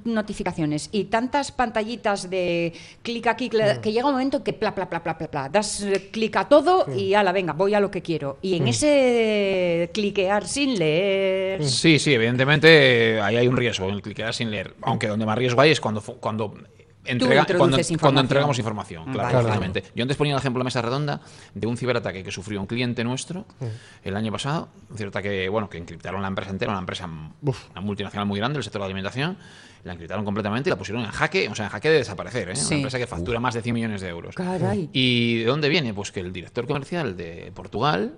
notificaciones y tantas pantallitas de clic aquí, cla- que llega un momento que pla, pla, pla, pla, pla, pla, das eh, clic a todo y ala, venga, voy a lo que quiero. Y en ese cliquear sin leer... Sí, sí, evidentemente eh, ahí hay un riesgo en el cliquear sin leer. Aunque donde más riesgo hay es cuando, cuando, entrega- cuando, información. cuando entregamos información. Claro, Vale, efectivamente. Yo antes ponía el ejemplo de mesa redonda de un ciberataque que sufrió un cliente nuestro el año pasado. Un ciberataque, bueno, que encriptaron la empresa entera, una empresa, una multinacional muy grande del sector de la alimentación. La encriptaron completamente y la pusieron en jaque, o sea, en jaque de desaparecer, ¿eh? Sí. Una empresa que factura más de 100 millones de euros. Caray. ¿Y de dónde viene? Pues que el director comercial de Portugal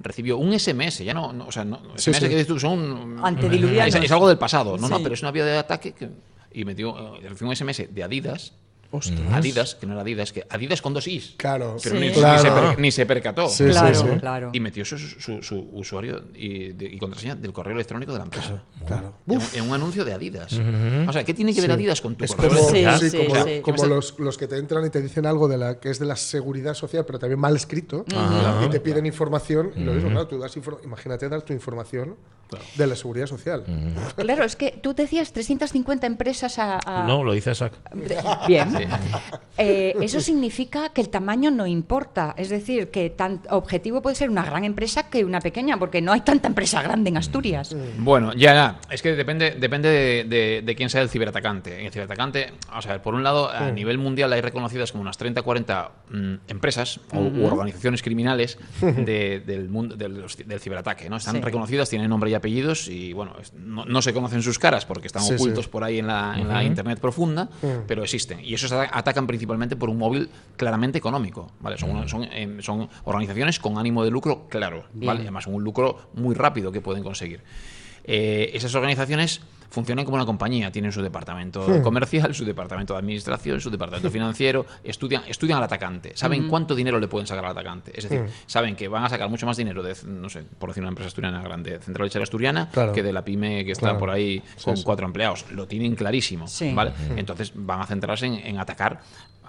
recibió un SMS, ya no, no, o sea, no, Sí, SMS sí. que dices tú son Antediluvianos. es, es algo del pasado, no, no, pero es una vía de ataque que y metió eh, recibió un SMS de Adidas. Adidas, que no era Adidas, que Adidas con dos is. Claro. Pero Sí. ni, ni Claro. se per- ni se percató. Sí, claro, sí, sí. claro. Y metió su, su- su usuario y, de- y contraseña del correo electrónico de la empresa. Claro. En, un- en un anuncio de Adidas. O sea, ¿qué tiene que ver Sí. Adidas con tu Es correo como, electrónico? Sí, sí, sí, como, sí. como los, los que te entran y te dicen algo de la que es de la seguridad social, pero también mal escrito, y te piden información. Y lo mismo, claro, tú das infor- imagínate dar tu información de la seguridad social. Claro, es que tú decías 350 empresas a... a- No, lo dice Isaac. Bien. Eh, eso significa que el tamaño no importa. Es decir, que tan objetivo puede ser una gran empresa que una pequeña, porque no hay tanta empresa grande en Asturias. Bueno, ya, ya. es que depende, depende de, de- de quién sea el ciberatacante. El ciberatacante, o sea, por un lado, a Mm. nivel mundial hay reconocidas como unas 30, 40 mm, empresas o, u organizaciones criminales <laughs> de- del mundo del, ciberataque, ¿no? Están Sí. reconocidas, tienen nombre y apellidos y, bueno, no, no se conocen sus caras porque están Sí, ocultos sí. por ahí en la, en la Ujú. internet profunda, pero existen. Y esos ata- atacan principalmente por un móvil claramente económico, ¿vale? Son, una- son, son organizaciones con ánimo de lucro claro, Bien. ¿vale? Además, un lucro muy rápido que pueden conseguir. Eh, esas organizaciones funcionan como una compañía, tienen su departamento comercial, su departamento de administración, su departamento <laughs> financiero, estudian, estudian al atacante, saben cuánto dinero le pueden sacar al atacante, es decir, saben que van a sacar mucho más dinero de, no sé, por decir una empresa asturiana grande, Central Lechera Asturiana, Claro. que de la pyme que está Claro. por ahí Sí, con sí. cuatro empleados, lo tienen clarísimo, Sí. ¿vale? Entonces van a centrarse en, en atacar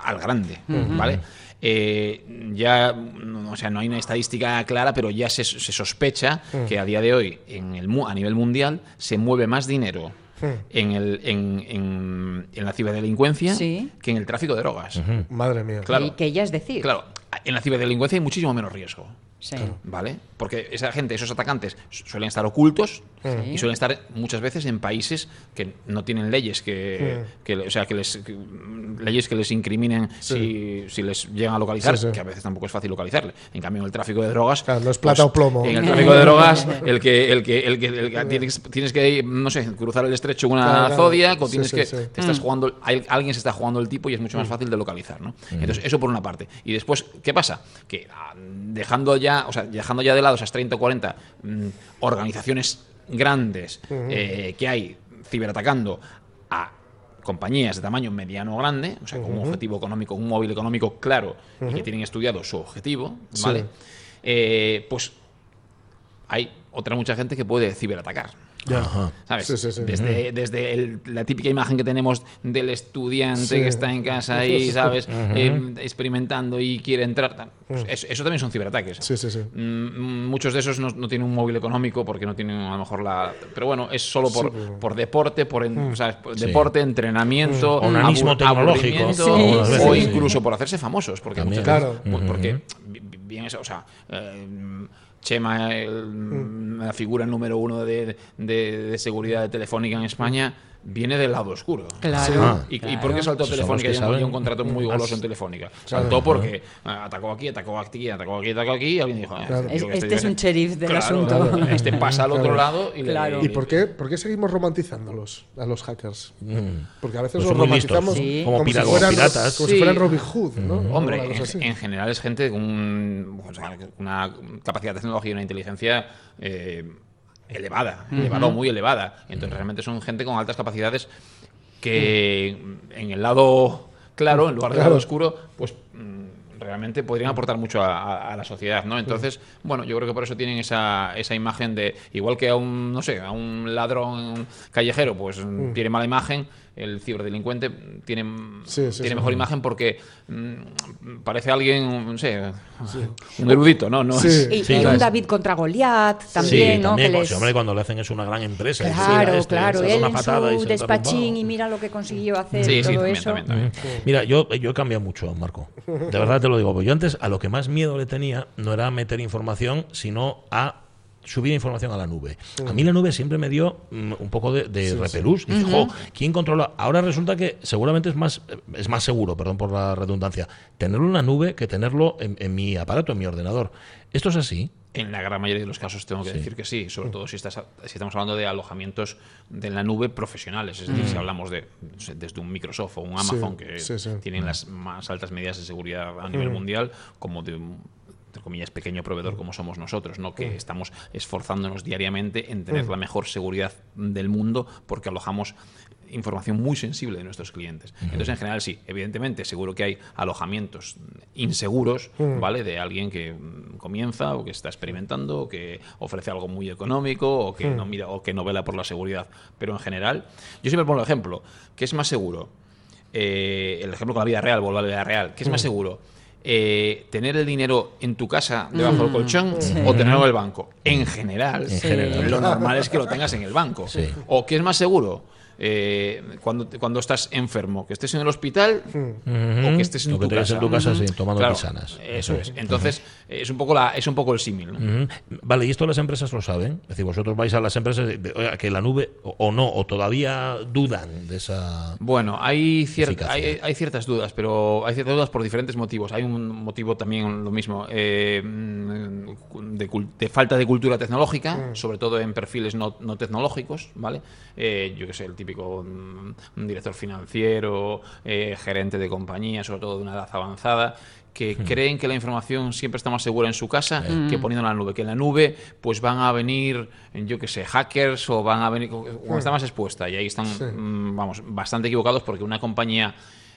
al grande. ¿vale? Eh, ya, no- o sea, no hay una estadística clara, pero ya se, se sospecha Mm. que a día de hoy, en el, mu- a nivel mundial, se mueve más dinero Mm. en, el, en, en- en la ciberdelincuencia Sí. que en el tráfico de drogas. Madre mía. Claro. Y que ya es decir. Claro, en la ciberdelincuencia hay muchísimo menos riesgo. Sí. ¿Vale? Porque esa gente, esos atacantes, su- suelen estar ocultos Sí. y suelen estar muchas veces en países que no tienen leyes que, Mm. que o sea, que les que, mm, leyes que les incriminen si, si les llegan a localizar, Sí, sí. que a veces tampoco es fácil localizarle. En cambio, en el tráfico de drogas, Claro, no es plata o plomo. En el tráfico de drogas, <laughs> el que el que el que, el que tienes, tienes que no sé, cruzar el estrecho con una Claro, claro. zodiac o tienes sí, que sí. te estás Mm. jugando hay- alguien se está jugando el tipo y es mucho más fácil de localizar, ¿no? Entonces, eso por una parte. Y después, ¿qué pasa? Que ah, dejando ya, o sea, dejando ya de lado esas 30 o 40 mm, organizaciones grandes eh, que hay ciberatacando a compañías de tamaño mediano o grande, o sea, con un objetivo económico, un móvil económico claro y que tienen estudiado su objetivo, ¿vale? Sí. Eh, pues hay otra mucha gente que puede ciberatacar. Ya. ¿Sabes? Sí, sí, sí. Desde, desde el- la típica imagen que tenemos del estudiante Sí. que está en casa ahí, ¿sabes? Eh, experimentando y quiere entrar. Pues eso, eso también son ciberataques. Sí, sí, sí. Mm, muchos de esos no, no tienen un móvil económico porque no tienen a lo mejor la... Pero bueno, es solo por, Sí, pero- por deporte, por, en- ¿sabes? Por Sí. deporte, entrenamiento, Onanismo abu- tecnológico, o sí. incluso por hacerse famosos. Porque También. muchas Claro. veces- porque bi- bi- bien eso, o sea, eh, Chema, el- la figura número uno de, de- de seguridad de Telefónica en España, viene del lado oscuro. Claro. Ah. ¿Y, y claro. por qué saltó Telefónica que y un- y contrato muy goloso en Telefónica? Saltó porque atacó aquí, atacó aquí, atacó aquí, atacó aquí, y alguien dijo, ah, Claro. este este es un sheriff del Claro, asunto. claro. Este pasa al otro Claro. lado y le- Claro. ¿Y por qué, por qué seguimos romantizándolos a los hackers? Porque a veces Pues los romantizamos Sí. como como, si fueran, piratas. como Sí. si fueran Robin Hood, ¿no? O Hombre, en, en general es gente con un- o sea, una capacidad de tecnología y una inteligencia eh, elevada, elevada o muy elevada. Entonces realmente son gente con altas capacidades que en el lado claro, en lugar del Claro. lado oscuro, pues mm, realmente podrían aportar mucho a, a- a la sociedad, ¿no? Entonces, bueno, yo creo que por eso tienen esa, esa imagen de, igual que a un, no sé, a un ladrón callejero, pues Mm. tiene mala imagen, el ciberdelincuente tiene, Sí, sí, tiene sí. mejor imagen porque mm, parece alguien, no sé, un erudito, ¿no? no Sí. es- Y, y un David contra Goliat también, sí, ¿no? también, que pues, les- hombre, cuando le hacen es una gran empresa. y Claro, este, claro. Él una en patada y su se despachín y mira lo que consiguió hacer Sí, y sí, todo también, eso. también, también. Mira, yo, yo he cambiado mucho, Marco. De verdad te lo digo. porque Yo antes a lo que más miedo le tenía no era meter información, sino a subir información a la nube. A mí la nube siempre me dio mm, un poco de, de repelús. "Jo, ¿quién controla? Ahora resulta que seguramente es más, es más seguro, perdón por la redundancia, tenerlo en la nube que tenerlo en, en mi aparato, en mi ordenador. ¿Esto es así? En la gran mayoría de los casos tengo que Sí. decir que sí, sobre todo si, estás, si estamos hablando de alojamientos de la nube profesionales, es decir, si hablamos de desde un Microsoft o un Amazon que sí, sí. tienen las más altas medidas de seguridad a nivel mundial, como de un entre comillas, pequeño proveedor como somos nosotros, ¿no? que estamos esforzándonos diariamente en tener la mejor seguridad del mundo porque alojamos información muy sensible de nuestros clientes. Entonces, en general, sí, evidentemente, seguro que hay alojamientos inseguros, ¿vale? De alguien que mm, comienza o que está experimentando o que ofrece algo muy económico o que no mira o que no vela por la seguridad. Pero en general, yo siempre pongo el ejemplo, ¿qué es más seguro? Eh, el ejemplo con la vida real, volver a la vida real, ¿qué es más seguro? Eh, tener el dinero en tu casa debajo del colchón o tenerlo en el banco. En general, En general. lo normal es que lo tengas en el banco. Sí. ¿O qué es más seguro? Eh, cuando, cuando estás enfermo, que estés en el hospital o que estés en O que tu quedes casa. en tu casa, sí, tomando Claro, tisanas. Eso es. Entonces, es un poco la, es un poco el símil. Vale, y esto las empresas lo saben. Es decir, vosotros vais a las empresas de, de, oiga, que la nube o, o no, o todavía dudan de esa. Bueno, hay, cier- hay, hay ciertas dudas, pero hay ciertas dudas por diferentes motivos. Hay un motivo también lo mismo, eh, mm, de, falta de cultura tecnológica, sobre todo en perfiles no, no tecnológicos, ¿vale? Eh, yo que sé, el típico un director financiero, eh, gerente de compañía, sobre todo de una edad avanzada, que creen que la información siempre está más segura en su casa que poniendo en la nube. Que en la nube pues van a venir, yo que sé, hackers o van a venir, como está más expuesta y ahí están, mm, vamos, bastante equivocados porque una compañía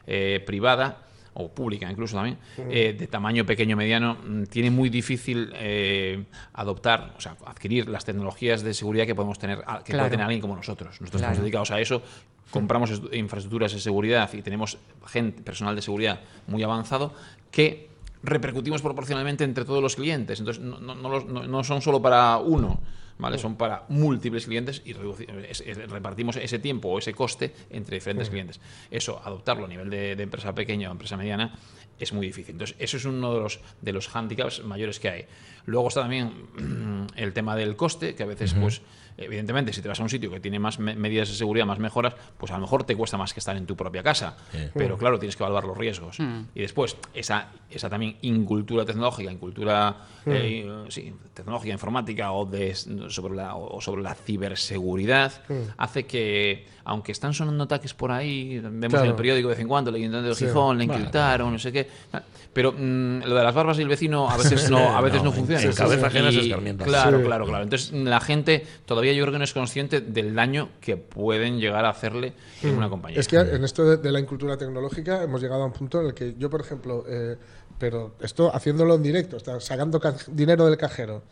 eh, privada o pública incluso también, eh, de tamaño pequeño mediano, mm, tiene muy difícil eh, adoptar, o sea, adquirir las tecnologías de seguridad que podemos tener, que Claro. puede tener alguien como nosotros. Nosotros Claro. estamos dedicados a eso, compramos est- infraestructuras de seguridad y tenemos gente, personal de seguridad muy avanzado que repercutimos proporcionalmente entre todos los clientes. Entonces, no, no- no- no son solo para uno, ¿vale? Son para múltiples clientes y reduci- es- es- repartimos ese tiempo o ese coste entre diferentes clientes. Eso, adoptarlo a nivel de, de empresa pequeña o empresa mediana, es muy difícil. Entonces, eso es uno de los, de los hándicaps mayores que hay. Luego está también <clears throat> el tema del coste, que a veces, pues, evidentemente, si te vas a un sitio que tiene más me- medidas de seguridad, más mejoras, pues a lo mejor te cuesta más que estar en tu propia casa. Pero claro, tienes que evaluar los riesgos. Y después, esa, esa también incultura tecnológica, incultura eh, sí, tecnológica, informática o, de, sobre la, o sobre la ciberseguridad, hace que, aunque están sonando ataques por ahí, vemos en Claro. el periódico de vez en cuando, el Ayuntamiento de Sí. Gijón, le Vale. inquiltaron, no sé qué. Pero mm, lo de las barbas y el vecino a veces no, a veces No, <laughs> no, funciona. en cabeza Y- ajena se escarmienta. Claro, Sí. claro, claro. Entonces la gente todavía yo creo que no es consciente del daño que pueden llegar a hacerle en una compañía. Es que en esto de, de la incultura tecnológica hemos llegado a un punto en el que yo, por ejemplo, eh, pero esto haciéndolo en directo, está sacando ca- dinero del cajero,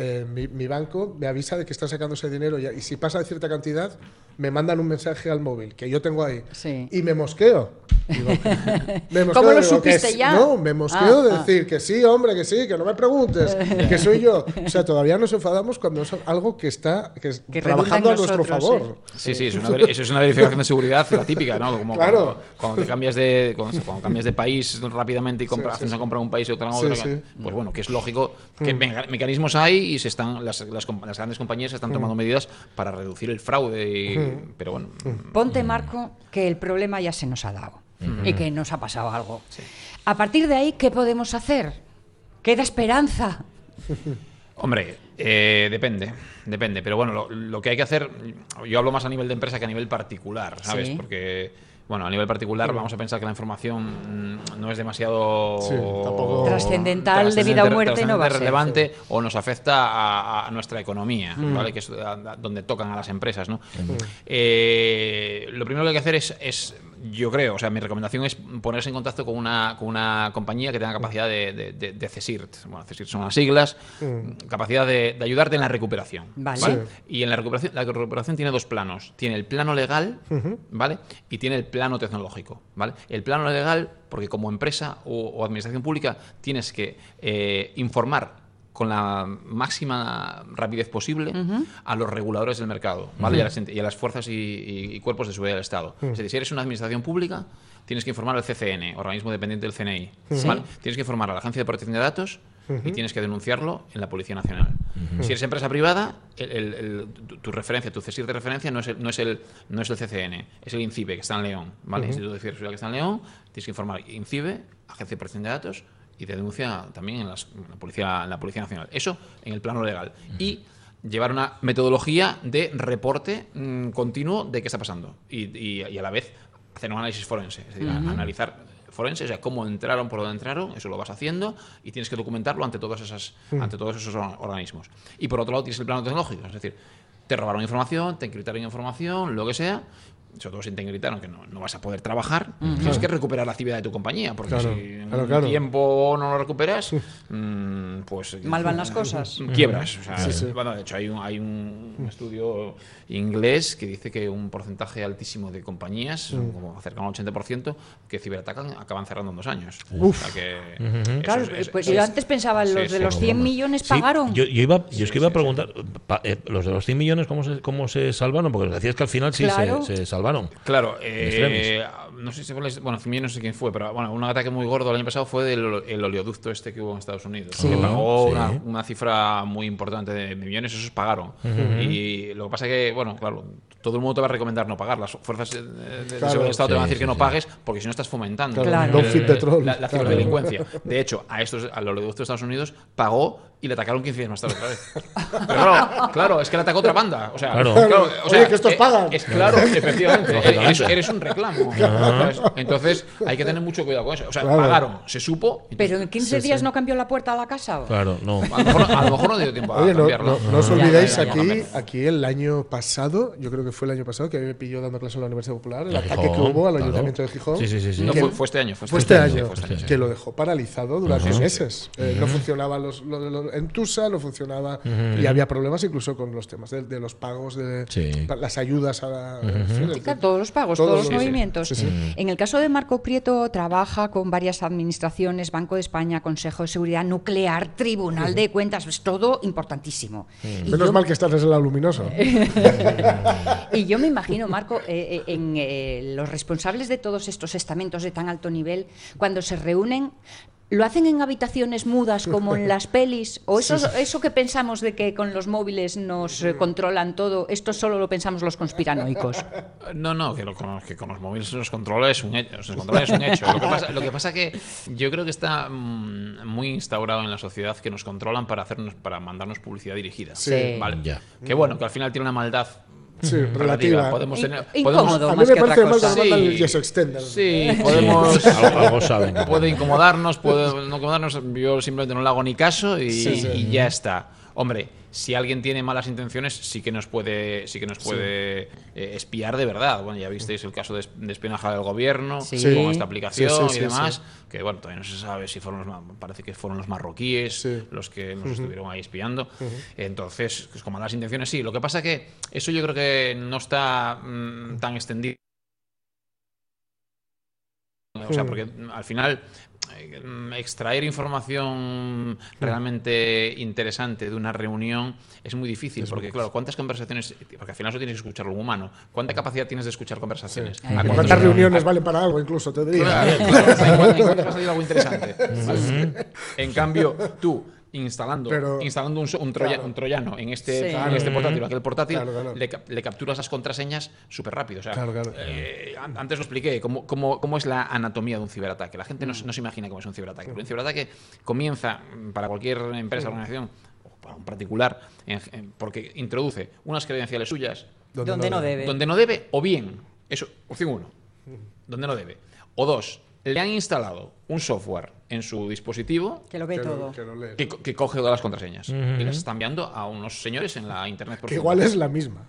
eh, mi, mi banco me avisa de que está sacando ese dinero ya, y si pasa de cierta cantidad, me mandan un mensaje al móvil que yo tengo ahí Sí. y me mosqueo. Digo, <laughs> me mosqueo, ¿Cómo lo digo supiste sí- ya? No, me mosqueo Ah, de ah. decir que sí, hombre, que sí, que no me preguntes, <laughs> que soy yo. O sea, todavía nos enfadamos cuando es algo que está que es Que trabajando a nuestro favor. Sí, sí, es una, eso es una verificación de seguridad la típica, ¿no? Como Claro. cuando, cuando te cambias de cuando, cuando cambias de país rápidamente y compras, Sí, sí, haces una sí. compra en un país y otra en Sí, otro, sí. pues bueno, que es lógico que meca- mecanismos hay y se están las, las, las grandes compañías están tomando medidas para reducir el fraude, y- pero bueno, Ponte, Marco, que el problema ya se nos ha dado y que nos ha pasado algo. A partir de ahí, ¿qué podemos hacer? Queda esperanza. Hombre, eh, depende, depende. Pero bueno, lo, lo que hay que hacer, yo hablo más a nivel de empresa que a nivel particular, ¿sabes? Sí. Porque, bueno, a nivel particular vamos a pensar que la información mm, no es demasiado Sí, tampoco- Trascendental de vida o muerte no va a ser. relevante o nos afecta a, a nuestra economía, ¿vale? Que es a- a- donde tocan a las empresas, ¿no? Eh, lo primero que hay que hacer es, es, yo creo, o sea, mi recomendación es ponerse en contacto con una, con una compañía que tenga capacidad de, de, de- de CSIRT. Bueno, CSIRT son las siglas, capacidad de, de ayudarte en la recuperación. Vale. Sí. Y en la recuperación, la recuperación tiene dos planos. Tiene el plano legal, ¿vale? Y tiene el plano tecnológico, ¿vale? El plano legal, porque como empresa o, o administración pública tienes que eh, informar con la máxima rapidez posible a los reguladores del mercado, ¿vale? y, a las, ent- y a las fuerzas y, y- y cuerpos de seguridad del Estado. Es decir, si eres una administración pública, tienes que informar al CCN, organismo dependiente del CNI, ¿vale? Tienes que informar a la Agencia de Protección de Datos y tienes que denunciarlo en la Policía Nacional. Si eres empresa privada, el- el- el- tu, tu referencia, tu CSIR de referencia no es, el, no, es el, no es el CCN, es el INCIBE, que está en León, ¿vale? Instituto de Ciberseguridad que está en León, tienes que informar INCIBE, Agencia de Protección de Datos, y te denuncia también en, las- en la, policía, en la Policía Nacional. Eso en el plano legal. Y llevar una metodología de reporte mm, continuo de qué está pasando. Y, y- y a la vez hacer un análisis forense. Es decir, analizar forense, o sea, cómo entraron, por dónde entraron, eso lo vas haciendo y tienes que documentarlo ante, todas esas, ante todos esos or- organismos. Y por otro lado tienes el plano tecnológico, es decir, te robaron información, te encriptaron información, lo que sea, sobre todo si te gritaron que no, no vas a poder trabajar, tienes que recuperar la actividad de tu compañía, porque Claro, si en claro, un claro. tiempo no lo recuperas, mm, pues Mal van las cosas. quiebras. O sea, Sí, sí. bueno, de hecho, hay un, hay un estudio inglés que dice que un porcentaje altísimo de compañías, Mm. como cerca del 80%, que ciberatacan acaban cerrando en dos años. O sea que Claro, es- es- pues es- yo antes pensaba, los sí, de los no, 100 no. millones Sí, pagaron. yo, yo iba, yo es que iba a preguntar, pa- eh, los de los 100 millones, ¿cómo se, cómo se salvaron? Porque decías que al final sí Claro. se, se salvaron. Claro, eh, no sé si fue, bueno, no sé quién fue, pero bueno, un ataque muy gordo el año pasado fue del el oleoducto este que hubo en Estados Unidos, que pagó sí. una, una cifra muy importante de millones, esos pagaron. Y lo que pasa que, bueno, claro, todo el mundo te va a recomendar no pagar, las fuerzas eh, de, de Claro. seguridad del Estado te van a Sí, decir que sí, no sí. pagues porque si no estás fomentando Claro, feed the troll. la, la Claro. ciberdelincuencia. De hecho, a estos, al oleoducto de Estados Unidos pagó y le atacaron 15 días más tarde otra vez. <laughs> Pero claro, claro, es que le atacó otra banda. O sea, Claro. o Oye, que estos eh, pagan. Es claro, efectivamente. Eres, eres un reclamo. ¿sabes? Entonces, hay que tener mucho cuidado con eso. O sea, Claro. pagaron, se supo. Pero en 15 días no cambió la puerta a la casa. Claro, no. A lo mejor, a lo mejor no dio tiempo a Oye, no, cambiarlo. no, no os olvidéis ya, ya, aquí, ya. aquí el año pasado, yo creo que fue el año pasado, que a mí me pilló dando clase en la Universidad Popular, el ataque que hubo al claro. Ayuntamiento de Gijón. Sí, sí, sí, sí. No, fue, fue este año. Fue Fue este, este año. año fue este año, sí. que lo dejó paralizado durante meses. Eh, no funcionaba los, lo de los- en TUSA, no funcionaba y había problemas incluso con los temas de, de los pagos, de Sí. pa- las ayudas a, el- Sí, claro, todos los pagos, Todos, todos, los movimientos. Sí, sí. En el caso de Marco Prieto, trabaja con varias administraciones, Banco de España, Consejo de Seguridad Nuclear, Tribunal de Cuentas, es todo importantísimo. Y Menos yo- mal que estás en el lado luminoso. <laughs> Y yo me imagino, Marco, eh, eh, en eh, los responsables de todos estos estamentos de tan alto nivel, cuando se reúnen, ¿lo hacen en habitaciones mudas como en las pelis? ¿O eso, eso que pensamos de que con los móviles nos eh, controlan todo, esto solo lo pensamos los conspiranoicos? <laughs> No, no, que, lo- con, que con los móviles se los controla es un hecho. Se los controla es un hecho. Lo que pasa, lo que pasa que yo creo que está mm, muy instaurado en la sociedad que nos controlan para hacernos, para mandarnos publicidad dirigida. Sí. Vale. Que bueno, que al final tiene una maldad Sí, relativa. relativa. Podemos In- tener, incómodo. podemos, A mí más me que parece mandan el Sí. Yes Extender. Sí, podemos. Algo, algo saben. que puede incomodarnos, puede no incomodarnos. Yo simplemente no le hago ni caso y, Sí, sí. y ya está. Hombre, si alguien tiene malas intenciones, sí que nos puede, sí que nos puede eh, espiar de verdad. Bueno, ya visteis el caso de, es- de espionaje del gobierno Sí. con esta aplicación Sí, sí, sí, y demás. sí. Que bueno, todavía no se sabe si fueron los, parece que fueron los marroquíes Sí. los que nos estuvieron ahí espiando. Entonces, pues, con malas intenciones, sí. Lo que pasa que eso yo creo que no está mm, tan extendido. O sea, porque al final extraer información realmente interesante de una reunión es muy difícil, porque claro, ¿cuántas conversaciones? Porque al final eso tienes que escucharlo humano. ¿Cuánta capacidad tienes de escuchar conversaciones? Sí. ¿A cuántos- ¿Cuántas reuniones valen para algo incluso, te diría? Claro, claro, ¿en cuántas- en cuántas va a algo interesante? <laughs> ¿Vale? En cambio, tú instalando, Pero- instalando un, un, troya- Claro. un troyano en este, Sí. en este portátil o aquel portátil, Claro, claro. Le, le capturas las contraseñas súper rápido. O sea, Claro, claro. eh, an- antes lo expliqué, cómo, cómo- cómo es la anatomía de un ciberataque. La gente no, se- no se imagina cómo es un ciberataque. Pero un ciberataque comienza mm, para cualquier empresa o organización, o para un particular, en- en- porque introduce unas credenciales suyas Donde no debe. donde no debe, o bien, eso, opción uno, donde no debe. O dos, le han instalado un software en su dispositivo Que lo ve Que lo- todo. que lo lee. que, co- que coge todas las contraseñas y las está enviando a unos señores en la internet. Que profunda. igual es la misma.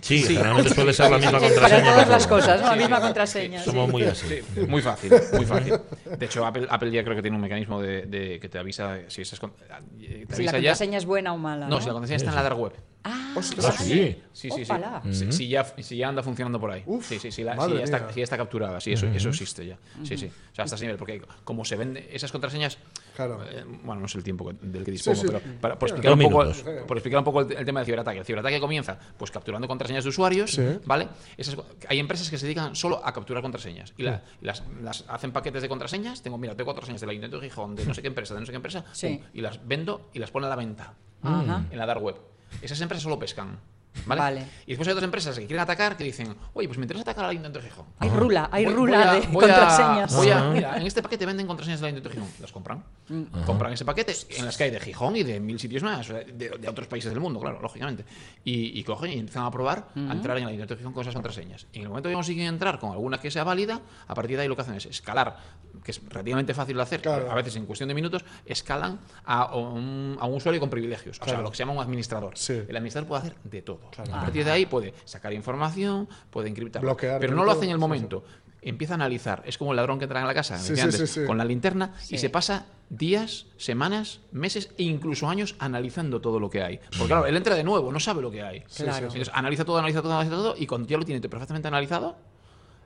Sí, Sí. generalmente suele ser la misma contraseña. para todas pero- las cosas, ¿no? La misma sí. contraseña. Somos muy así. Sí, muy fácil, muy fácil. De hecho, Apple, Apple ya creo que tiene un mecanismo de, de que te avisa si con- eh, te Si la ya. contraseña es buena o mala. No, si la contraseña está en la dark web. Ah, Ah, sí. Sí, sí, sí. Si, si ya, si ya anda funcionando por ahí. Uf, sí, sí, sí, la- sí, ya está, sí, ya está capturada. Sí, eso, eso existe ya. Sí, sí. O sea, hasta ese nivel. Porque como se vende esas contraseñas. Claro. eh, bueno, no sé el tiempo del que dispongo, sí. pero para- por, explicar un poco, por explicar un poco el, el tema del ciberataque. El ciberataque comienza pues capturando contraseñas de usuarios, Sí. ¿vale? Esas hay empresas que se dedican solo a capturar contraseñas y la- las, las hacen paquetes de contraseñas. Tengo, mira, tengo contraseñas del Ayuntamiento de Gijón, de no sé qué empresa, de no sé qué empresa, Sí. pum, y las vendo y las pone a la venta Ajá. en la dark web. Esas empresas solo pescan. ¿Vale? Vale. Y después hay otras empresas que quieren atacar que dicen, oye, pues me interesa atacar al Ayuntamiento de Gijón. Hay rula, hay Voy- rula voy a- de voy a- contraseñas. voy a- mira, en este paquete venden contraseñas del Ayuntamiento de Gijón. Las compran. Mm. Compran ese paquete en las que hay de Gijón y de mil sitios más, de, de otros países del mundo, claro, lógicamente. Y, y cogen y empiezan a probar a entrar en el Ayuntamiento de Gijón con esas contraseñas. Y en el momento que consiguen entrar con alguna que sea válida, a partir de ahí lo que hacen es escalar, que es relativamente fácil de hacer, Claro. a veces en cuestión de minutos, escalan a un, a un usuario con privilegios, o sea, lo que se llama un administrador. Sí. El administrador puede hacer de todo. Todo. A partir de ahí puede sacar información, puede encriptar, Bloquear pero no lo hace en el sí, momento. Empieza a analizar. Es como el ladrón que entra en la casa, Sí, decía sí, antes, sí, sí. con la linterna Sí. y se pasa días, semanas, meses e incluso años analizando todo lo que hay. Porque claro, él entra de nuevo, no sabe lo que hay. Claro. Entonces analiza todo, analiza todo, analiza todo y cuando ya lo tiene perfectamente analizado,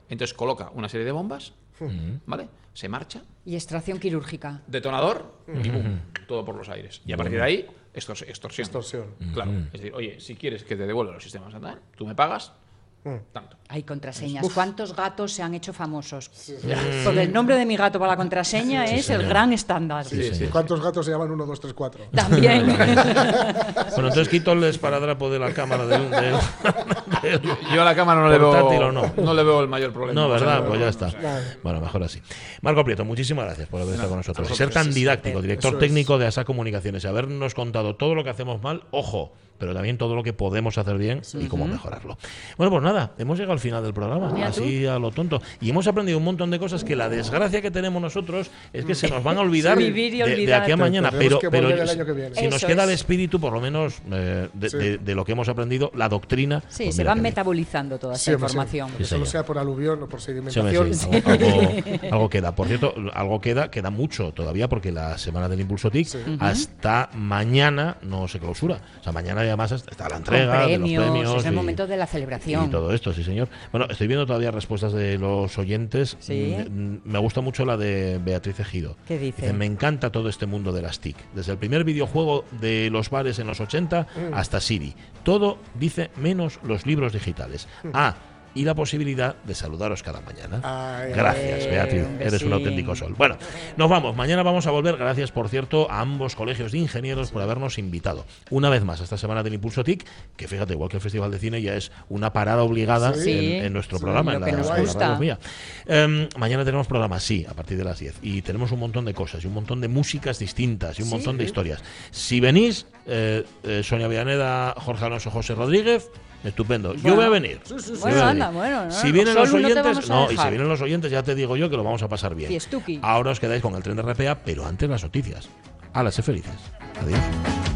entonces coloca una serie de bombas, ¿vale? Se marcha, Y extracción quirúrgica. detonador y ¡pum! todo por los aires. Y a partir de ahí, extorsión. Extorsión. Claro. Es decir, oye, si quieres que te devuelva los sistemas tú me pagas tanto. Hay contraseñas. ¿Cuántos gatos se han hecho famosos? Porque el nombre de mi gato para la contraseña es el gran estándar. Sí, sí. ¿Cuántos gatos se llaman 1, 2, 3, 4? También. <laughs> Bueno, entonces quito el esparadrapo de la cámara del, del- del- Yo a la cámara no le veo, o no. no le veo el mayor problema. No, ¿verdad? Pues ya está. Bueno, mejor así. Marco Prieto, muchísimas gracias por haber estado con nosotros. Ser tan didáctico, director es. técnico de ASA Comunicaciones, y habernos contado todo lo que hacemos mal, ojo, pero también todo lo que podemos hacer bien y cómo mejorarlo. Bueno, pues nada, hemos llegado al final del programa, así a lo tonto. Y hemos aprendido un montón de cosas que la desgracia que tenemos nosotros es que se nos van a <laughs> olvidar de- de, aquí a mañana. Pero, que pero si nos queda el es. espíritu, por lo menos, eh, de, Sí. de- de lo que hemos aprendido, la doctrina. Sí, pues se van metabolizando toda esa información. solo sea por aluvión o por sedimentación. sí, algo, algo- <laughs> algo queda. Por cierto, algo queda, queda mucho todavía porque la semana del Impulso TIC hasta mañana no se clausura. O sea, mañana y además está la entrega Con de los premios, premios es el y- momento de la celebración. y todo esto, sí, señor. Bueno, estoy viendo todavía respuestas de los oyentes. Sí. Mm, Me gusta mucho la de Beatriz Ejido. ¿Qué dice? me encanta todo este mundo de las TIC. Desde el primer videojuego de los bares en los 80 hasta Siri. Todo dice menos los libros digitales. Ah, y la posibilidad de saludaros cada mañana. Ay, Gracias, Beatriz. hombre, Eres un auténtico sol. Bueno, nos vamos. Mañana vamos a volver. Gracias, por cierto, a ambos colegios de ingenieros por habernos invitado. Una vez más, esta semana del Impulso TIC, que fíjate, igual que el Festival de Cine, ya es una parada obligada Sí. en, en nuestro Sí, programa, en que la, mía. Em, mañana tenemos programa, sí, a partir de las 10. Y tenemos un montón de cosas, y un montón de músicas distintas, y un montón de historias. Si venís, eh, eh, Sonia Villaneda, Jorge Alonso, José Rodríguez, estupendo. Yo voy a venir. Yo Bueno, anda, bueno, no, Si vienen los no oyentes, no, y si vienen los oyentes, ya te digo yo que lo vamos a pasar bien. Ahora os quedáis con el tren de RPA, pero antes las noticias. A las felices. Adiós.